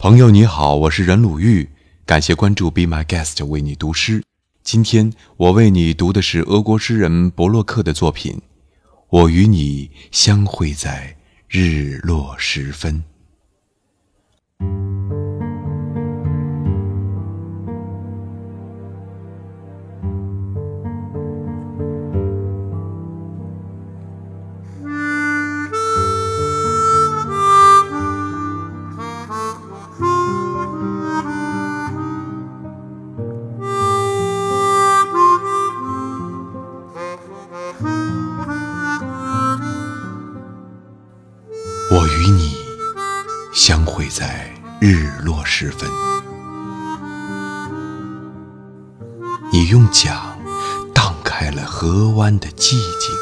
朋友你好，我是任鲁豫，感谢关注 Be My Guest 为你读诗。今天我为你读的是俄国诗人博洛克的作品《我与你相会在日落时分》。我与你相会在日落时分，你用桨荡开了河湾的寂静，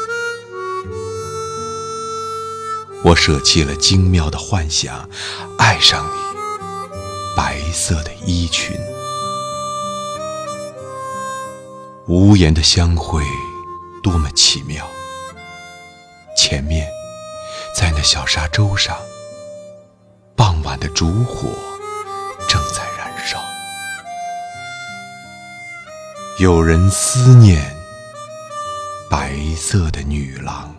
我舍弃了精妙的幻想，爱上你白色的衣裙，无言的相会多么奇妙，前面。在那小沙洲上，傍晚的烛火正在燃烧。有人思念白色的女郎。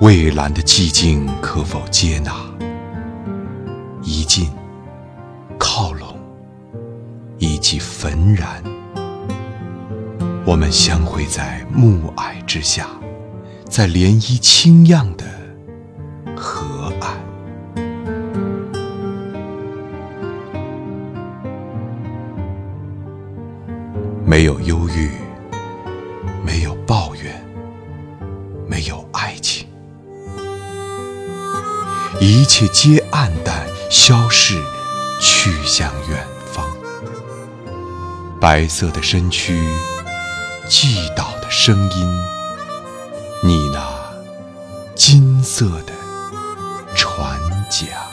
蔚蓝的寂静可否接纳？一近靠拢，以及焚燃。我们相会在暮霭之下，在涟漪清漾的河岸。没有忧郁，没有抱怨，没有爱情，一切皆黯淡消逝，去向远方。白色的身躯。祭祷的声音，你那金色的船桨。